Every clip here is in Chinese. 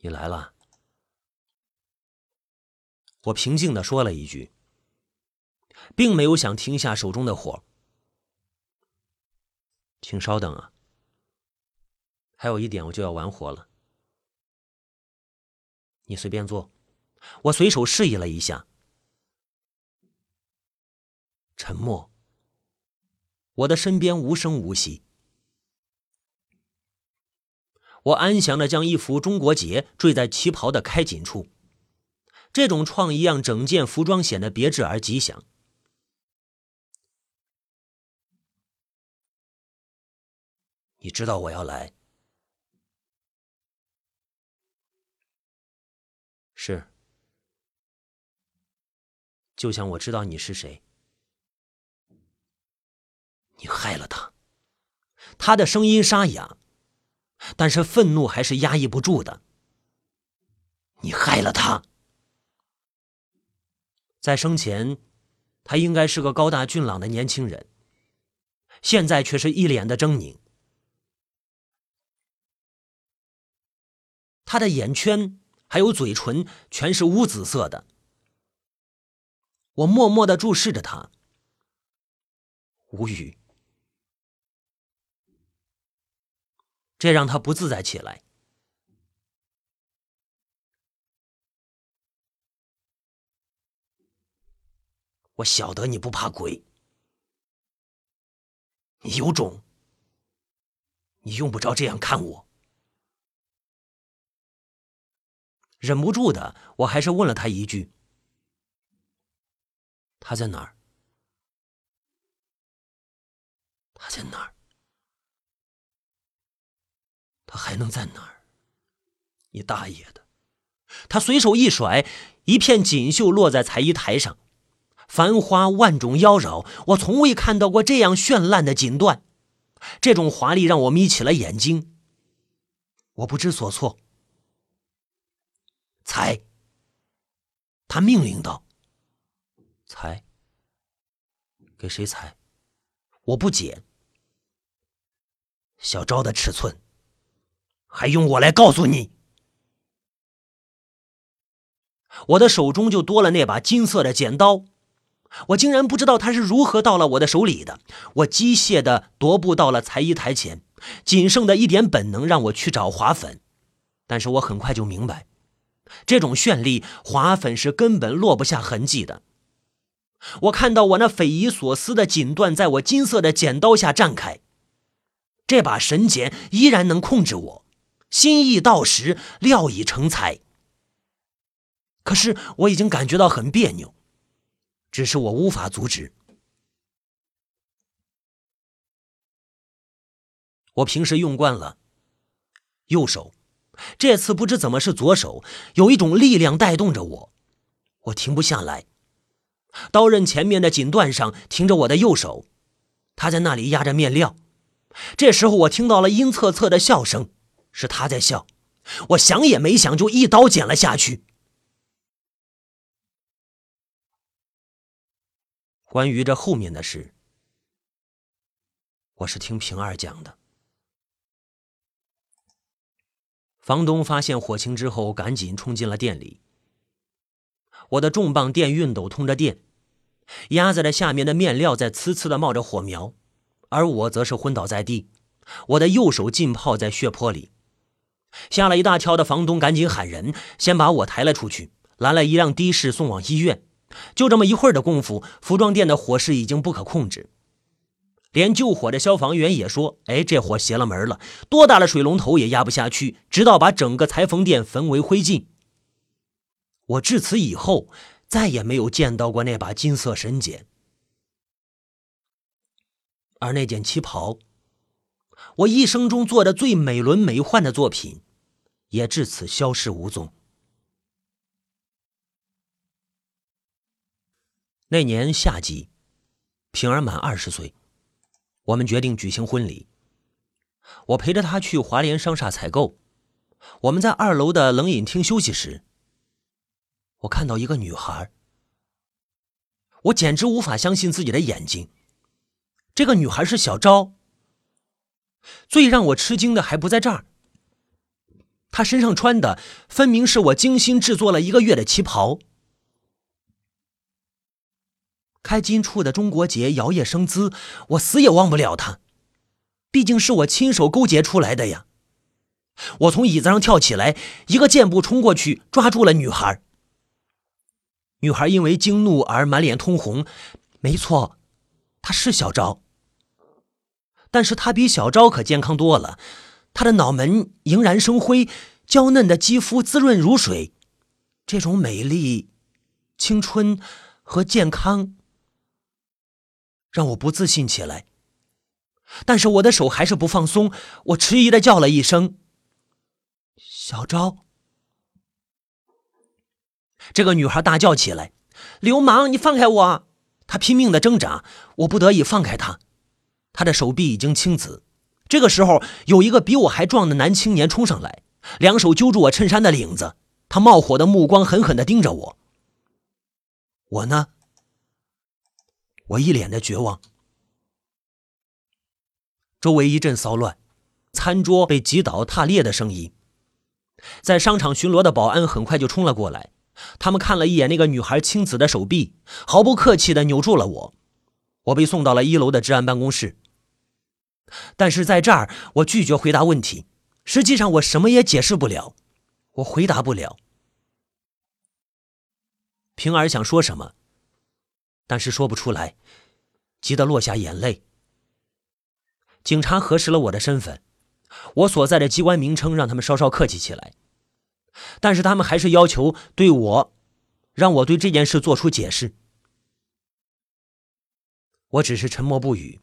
你来了。我平静的说了一句，并没有想停下手中的火。请稍等啊，还有一点我就要完活了。你随便坐，我随手示意了一下。沉默。我的身边无声无息。我安详的将一幅中国结缀在旗袍的开襟处，这种创意让整件服装显得别致而吉祥。你知道我要来，是，就像我知道你是谁。你害了他，他的声音沙哑。但是愤怒还是压抑不住的。你害了他，在生前，他应该是个高大俊朗的年轻人，现在却是一脸的狰狞。他的眼圈还有嘴唇全是乌紫色的。我默默的注视着他，无语。这让他不自在起来。我晓得你不怕鬼，你有种，你用不着这样看我。忍不住的，我还是问了他一句：“他在哪儿？他在哪儿？”他还能在哪儿？你大爷的！他随手一甩，一片锦绣落在裁衣台上，繁花万种妖娆，我从未看到过这样绚烂的锦缎。这种华丽让我眯起了眼睛，我不知所措。裁！他命令道：“裁！给谁裁？我不解。小昭的尺寸。”还用我来告诉你？我的手中就多了那把金色的剪刀，我竟然不知道它是如何到了我的手里的。我机械的踱步到了裁衣台前，仅剩的一点本能让我去找划粉，但是我很快就明白，这种绚丽划粉是根本落不下痕迹的。我看到我那匪夷所思的锦缎在我金色的剪刀下绽开，这把神剪依然能控制我。心意到时，料已成材。可是我已经感觉到很别扭，只是我无法阻止。我平时用惯了右手，这次不知怎么是左手，有一种力量带动着我，我停不下来。刀刃前面的锦缎上停着我的右手，他在那里压着面料。这时候，我听到了阴恻恻的笑声。是他在笑，我想也没想就一刀剪了下去。关于这后面的事，我是听平儿讲的。房东发现火情之后，赶紧冲进了店里。我的重磅电熨斗通着电，压在了下面的面料在呲呲的冒着火苗，而我则是昏倒在地，我的右手浸泡在血泊里。吓了一大跳的房东赶紧喊人，先把我抬了出去，拦了一辆的士送往医院。就这么一会儿的功夫，服装店的火势已经不可控制，连救火的消防员也说：“哎，这火邪了门了，多大的水龙头也压不下去，直到把整个裁缝店焚为灰烬。”我至此以后再也没有见到过那把金色神剪，而那件旗袍。我一生中做的最美轮美奂的作品，也至此消失无踪。那年夏季，平儿满二十岁，我们决定举行婚礼。我陪着她去华联商厦采购。我们在二楼的冷饮厅休息时，我看到一个女孩。我简直无法相信自己的眼睛，这个女孩是小昭。最让我吃惊的还不在这儿。他身上穿的分明是我精心制作了一个月的旗袍。开金处的中国结摇曳生姿，我死也忘不了他，毕竟是我亲手勾结出来的呀。我从椅子上跳起来，一个箭步冲过去，抓住了女孩。女孩因为惊怒而满脸通红。没错，她是小昭，但是她比小昭可健康多了。她的脑门莹然生辉，娇嫩的肌肤滋润如水。这种美丽、青春和健康，让我不自信起来。但是我的手还是不放松，我迟疑的叫了一声。小昭，这个女孩大叫起来：“流氓，你放开我！”她拼命的挣扎，我不得已放开她。他的手臂已经青紫。这个时候，有一个比我还壮的男青年冲上来，两手揪住我衬衫的领子，他冒火的目光狠狠的盯着我。我呢，我一脸的绝望。周围一阵骚乱，餐桌被击倒、踏裂的声音。在商场巡逻的保安很快就冲了过来，他们看了一眼那个女孩青紫的手臂，毫不客气地扭住了我。我被送到了一楼的治安办公室。但是在这儿，我拒绝回答问题。实际上，我什么也解释不了，我回答不了。平儿想说什么，但是说不出来，急得落下眼泪。警察核实了我的身份。我所在的机关名称让他们稍稍客气起来，但是他们还是要求对我，让我对这件事做出解释。我只是沉默不语。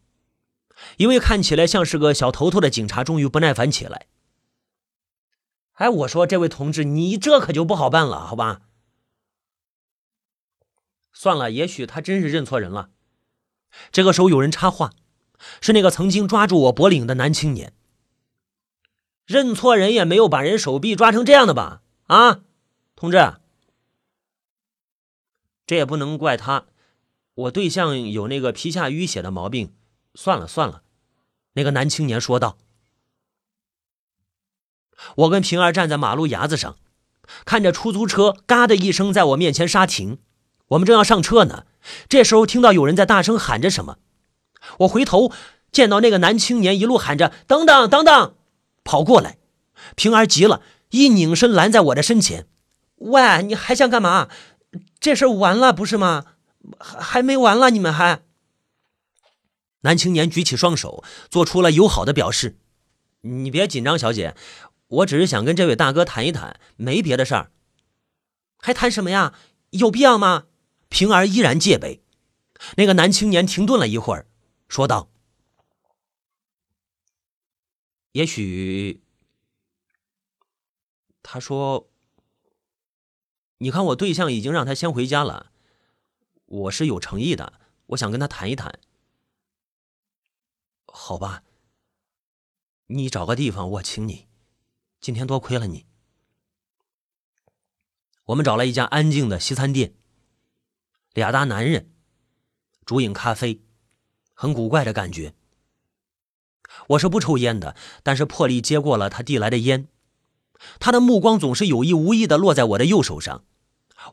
一位看起来像是个小头头的警察终于不耐烦起来。哎，我说这位同志，你这可就不好办了，好吧？算了，也许他真是认错人了。这个时候有人插话，是那个曾经抓住我脖领的男青年。认错人也没有把人手臂抓成这样的吧？啊，同志，这也不能怪他。我对象有那个皮下淤血的毛病。算了算了，那个男青年说道。我跟平儿站在马路牙子上，看着出租车“嘎”的一声在我面前刹停。我们正要上车呢，这时候听到有人在大声喊着什么。我回头见到那个男青年一路喊着“等等等等”。跑过来，平儿急了，一拧身拦在我的身前。喂，你还想干嘛？这事完了不是吗？还还没完了，你们还……男青年举起双手，做出了友好的表示。你别紧张，小姐，我只是想跟这位大哥谈一谈，没别的事儿。还谈什么呀？有必要吗？平儿依然戒备。那个男青年停顿了一会儿，说道。也许，他说：“你看，我对象已经让他先回家了，我是有诚意的，我想跟他谈一谈。”好吧，你找个地方，我请你。今天多亏了你。我们找了一家安静的西餐店，俩大男人，煮饮咖啡，很古怪的感觉。我是不抽烟的，但是破例接过了他递来的烟。他的目光总是有意无意的落在我的右手上。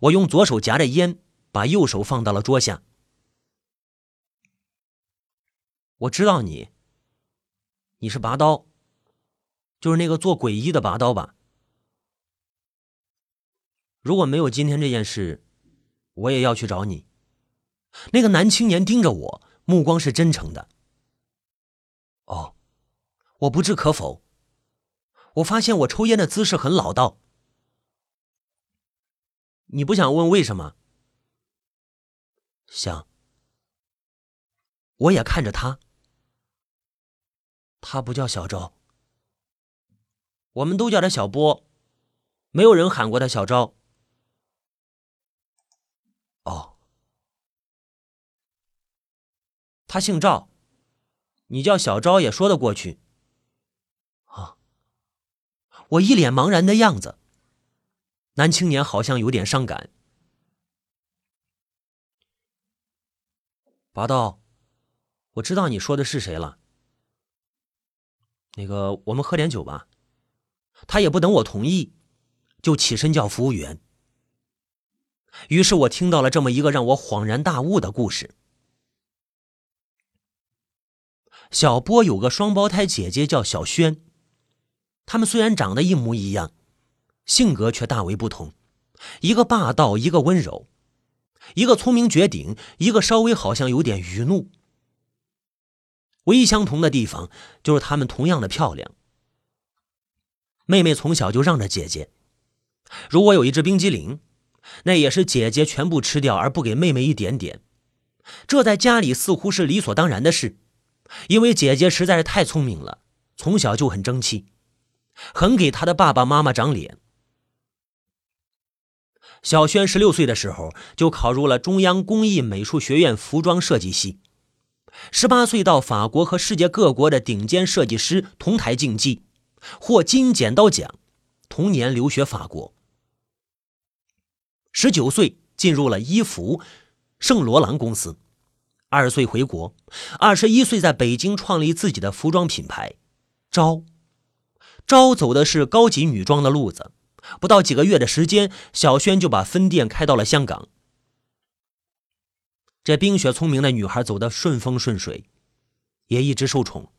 我用左手夹着烟，把右手放到了桌下。我知道你，你是拔刀，就是那个做鬼医的拔刀吧？如果没有今天这件事，我也要去找你。那个男青年盯着我，目光是真诚的。哦，我不置可否。我发现我抽烟的姿势很老道。你不想问为什么？想。我也看着他。他不叫小昭，我们都叫他小波，没有人喊过他小昭。哦，他姓赵。你叫小昭也说得过去，啊！我一脸茫然的样子。男青年好像有点伤感。拔刀，我知道你说的是谁了。那个，我们喝点酒吧。他也不等我同意，就起身叫服务员。于是我听到了这么一个让我恍然大悟的故事：小波有个双胞胎姐姐叫小轩，他们虽然长得一模一样，性格却大为不同，一个霸道，一个温柔；一个聪明绝顶，一个稍微好像有点愚怒。唯一相同的地方就是她们同样的漂亮。妹妹从小就让着姐姐，如果有一只冰激凌，那也是姐姐全部吃掉，而不给妹妹一点点。这在家里似乎是理所当然的事，因为姐姐实在是太聪明了，从小就很争气，很给她的爸爸妈妈长脸。小轩十六岁的时候就考入了中央工艺美术学院服装设计系。十八岁到法国和世界各国的顶尖设计师同台竞技，获金剪刀奖。同年留学法国。十九岁进入了伊芙圣罗兰公司，二十岁回国，二十一岁在北京创立自己的服装品牌。招招走的是高级女装的路子，不到几个月的时间，小轩就把分店开到了香港。这冰雪聪明的女孩走得顺风顺水，也一直受宠。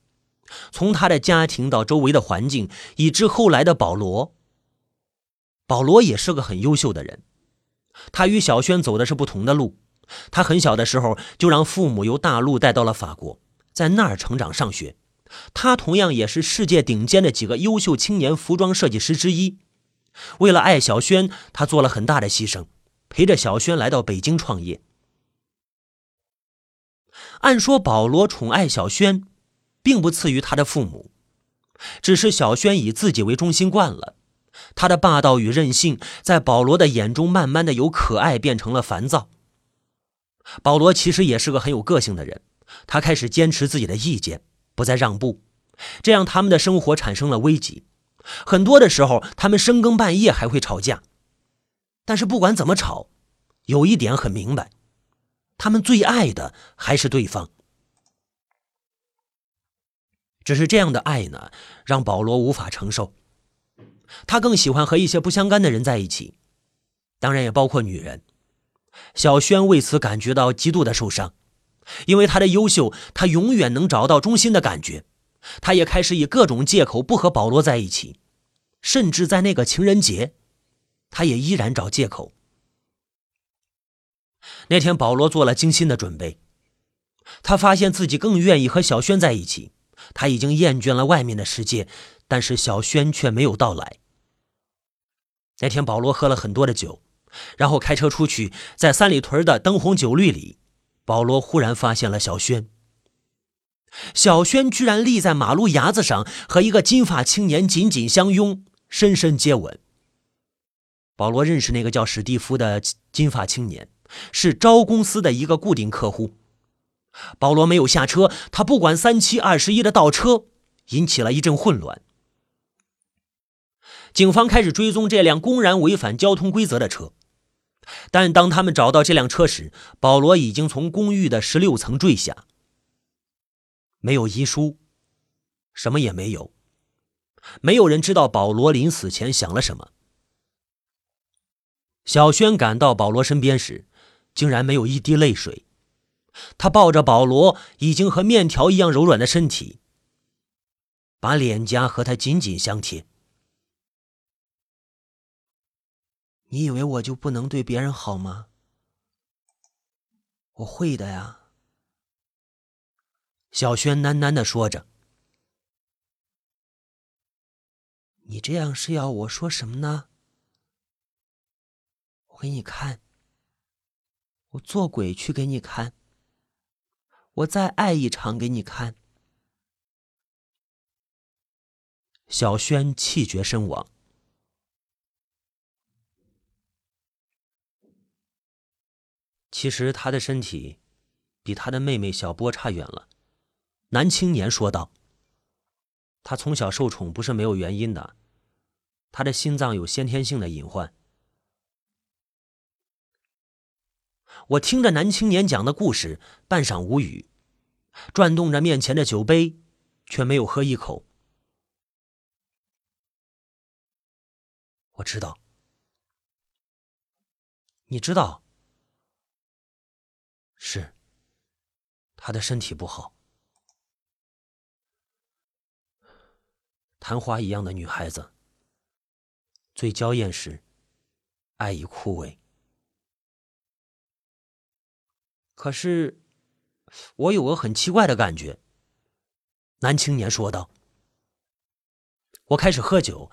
从她的家庭到周围的环境，以至后来的保罗。保罗也是个很优秀的人，他与小轩走的是不同的路。他很小的时候就让父母由大陆带到了法国，在那儿成长上学。他同样也是世界顶尖的几个优秀青年服装设计师之一。为了爱小轩，他做了很大的牺牲，陪着小轩来到北京创业。按说，保罗宠爱小轩，并不次于他的父母，只是小轩以自己为中心惯了，他的霸道与任性，在保罗的眼中，慢慢的由可爱变成了烦躁。保罗其实也是个很有个性的人，他开始坚持自己的意见，不再让步，这样他们的生活产生了危机。很多的时候，他们深更半夜还会吵架，但是不管怎么吵，有一点很明白。他们最爱的还是对方，只是这样的爱呢，让保罗无法承受。他更喜欢和一些不相干的人在一起，当然也包括女人。小轩为此感觉到极度的受伤，因为他的优秀，他永远能找到中心的感觉。他也开始以各种借口不和保罗在一起，甚至在那个情人节，他也依然找借口。那天，保罗做了精心的准备。他发现自己更愿意和小轩在一起。他已经厌倦了外面的世界，但是小轩却没有到来。那天，保罗喝了很多的酒，然后开车出去，在三里屯的灯红酒绿里，保罗忽然发现了小轩。小轩居然立在马路牙子上，和一个金发青年紧紧相拥，深深接吻。保罗认识那个叫史蒂夫的金发青年。是招公司的一个固定客户，保罗没有下车，他不管三七二十一的倒车，引起了一阵混乱。警方开始追踪这辆公然违反交通规则的车，但当他们找到这辆车时，保罗已经从公寓的十六层坠下。没有遗书，什么也没有，没有人知道保罗临死前想了什么。小轩赶到保罗身边时。竟然没有一滴泪水，他抱着保罗已经和面条一样柔软的身体，把脸颊和他紧紧相贴。你以为我就不能对别人好吗？我会的呀。小轩喃喃的说着。你这样是要我说什么呢？我给你看。我做鬼去给你看，我再爱一场给你看。小轩气绝身亡。其实他的身体比他的妹妹小波差远了。男青年说道：“他从小受宠不是没有原因的，他的心脏有先天性的隐患。”我听着男青年讲的故事，半晌无语，转动着面前的酒杯，却没有喝一口。我知道，你知道，是他的身体不好。昙花一样的女孩子，最娇艳时，爱已枯萎。可是，我有个很奇怪的感觉。男青年说道：“我开始喝酒，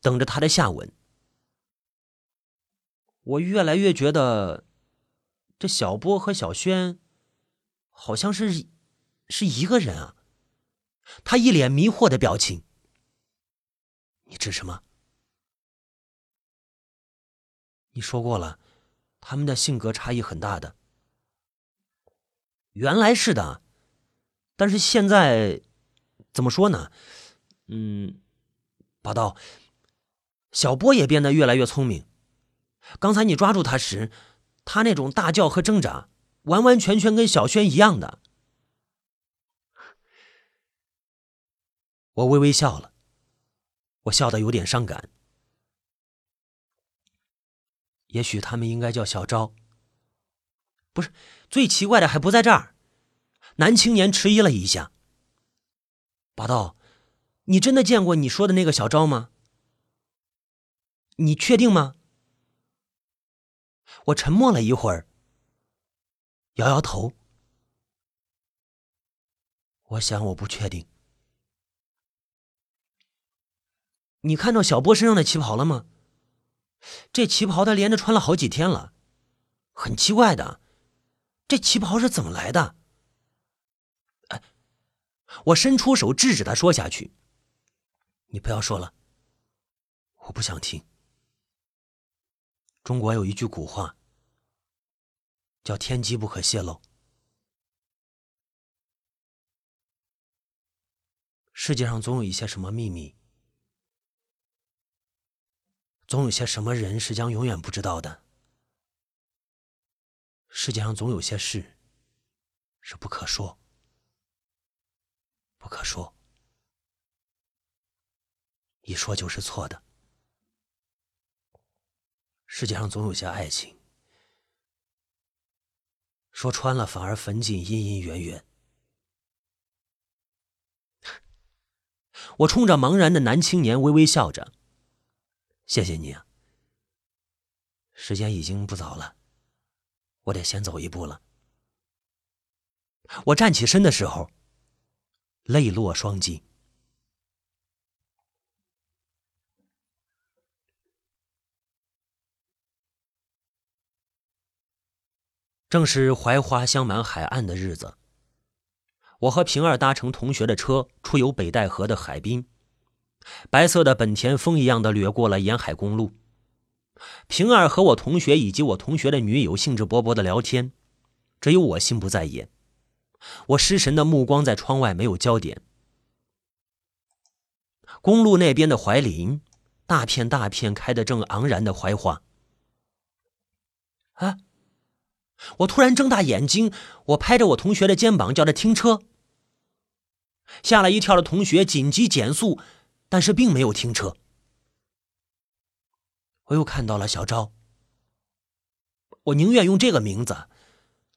等着他的下文。我越来越觉得，这小波和小轩，好像是是一个人啊。”他一脸迷惑的表情。你指什么？你说过了，他们的性格差异很大的。原来是的，但是现在怎么说呢？嗯，八道，小波也变得越来越聪明。刚才你抓住他时，他那种大叫和挣扎，完完全全跟小轩一样的。我微微笑了。我笑得有点伤感。也许他们应该叫小昭。不是，最奇怪的还不在这儿。男青年迟疑了一下。八道，你真的见过你说的那个小昭吗？你确定吗？我沉默了一会儿，摇摇头。我想我不确定。你看到小波身上的旗袍了吗？这旗袍他连着穿了好几天了，很奇怪的，这旗袍是怎么来的？哎，我伸出手制止他说下去。你不要说了，我不想听。中国有一句古话，叫“天机不可泄露”。世界上总有一些什么秘密。总有些什么人是将永远不知道的。世界上总有些事是不可说，不可说，一说就是错的。世界上总有些爱情，说穿了反而焚尽阴阴远远。我冲着茫然的男青年微微笑着。谢谢你啊！时间已经不早了，我得先走一步了。我站起身的时候，泪落双襟。正是槐花香满海岸的日子，我和平儿搭乘同学的车出游北戴河的海滨。白色的本田风一样的掠过了沿海公路，平儿和我同学以及我同学的女友兴致勃勃的聊天，只有我心不在焉。我失神的目光在窗外没有焦点。公路那边的槐林，大片大片开得正昂然的槐花。啊！我突然睁大眼睛，我拍着我同学的肩膀叫他停车。吓了一跳的同学紧急减速。但是并没有停车，我又看到了小昭。我宁愿用这个名字，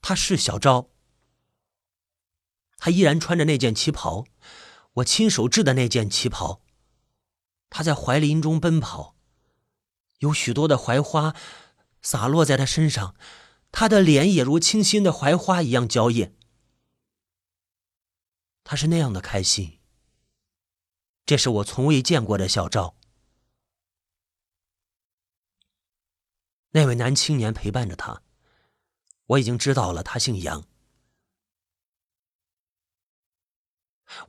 他是小昭。他依然穿着那件旗袍，我亲手制的那件旗袍。他在槐林中奔跑，有许多的槐花洒落在他身上，他的脸也如清新的槐花一样娇艳。他是那样的开心。这是我从未见过的小赵。那位男青年陪伴着他，我已经知道了，他姓杨。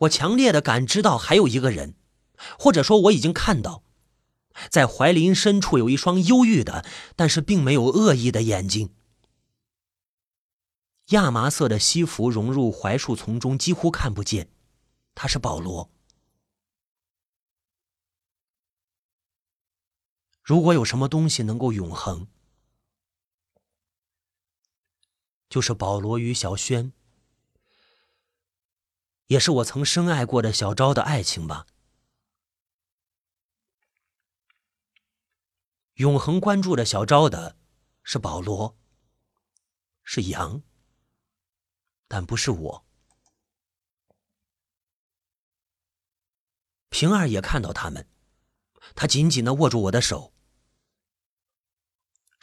我强烈的感知到还有一个人，或者说我已经看到，在槐林深处有一双忧郁的，但是并没有恶意的眼睛。亚麻色的西服融入槐树丛中，几乎看不见。他是保罗。如果有什么东西能够永恒，就是保罗与小轩，也是我曾深爱过的小昭的爱情吧。永恒关注着小昭的是保罗，是杨，但不是我。平儿也看到他们，他紧紧的握住我的手，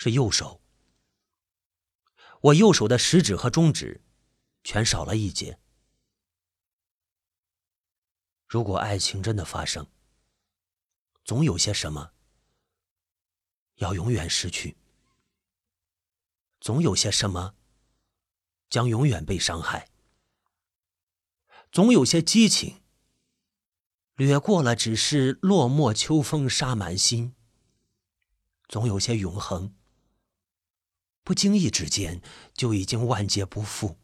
是右手。我右手的食指和中指，全少了一截。如果爱情真的发生，总有些什么要永远失去，总有些什么将永远被伤害，总有些激情掠过了，只是落寞秋风沙满心，总有些永恒。不经意之间，就已经万劫不复。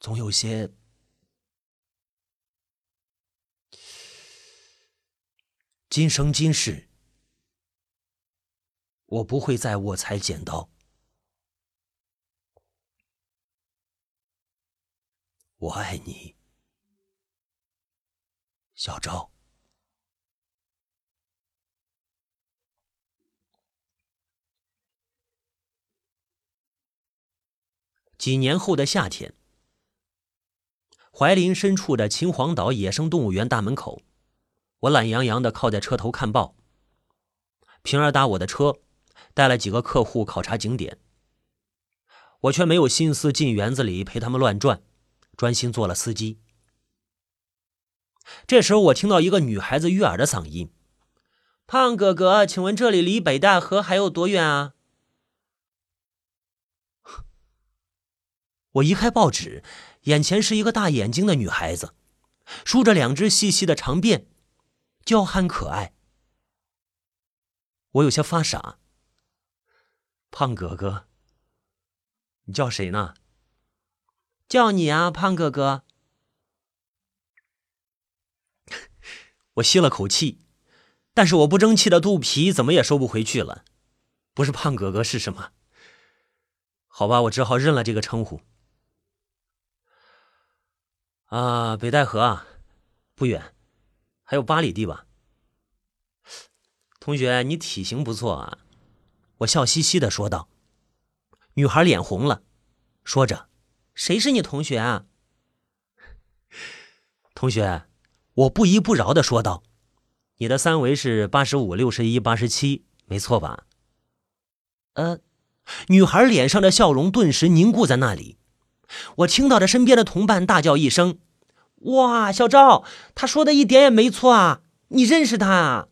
总有些今生今世，我不会再握裁剪刀。我爱你，小昭。几年后的夏天，槐林深处的秦皇岛野生动物园大门口，我懒洋洋的靠在车头看报。平儿搭我的车，带了几个客户考察景点，我却没有心思进园子里陪他们乱转，专心做了司机。这时候，我听到一个女孩子悦耳的嗓音：“胖哥哥，请问这里离北戴河还有多远啊？”我移开报纸，眼前是一个大眼睛的女孩子，梳着两只细细的长辫，娇憨可爱。我有些发傻。胖哥哥，你叫谁呢？叫你啊，胖哥哥。我吸了口气，但是我不争气的肚皮怎么也收不回去了。不是胖哥哥是什么？好吧，我只好认了这个称呼。啊，北戴河啊，不远，还有八里地吧。同学，你体型不错啊，我笑嘻嘻的说道。女孩脸红了，说着：“谁是你同学啊？” 同学，我不依不饶的说道：“你的三围是八十五、六十一、八十七，没错吧？”呃，女孩脸上的笑容顿时凝固在那里。我听到着身边的同伴大叫一声：“哇，小赵，他说的一点也没错啊！你认识他啊？”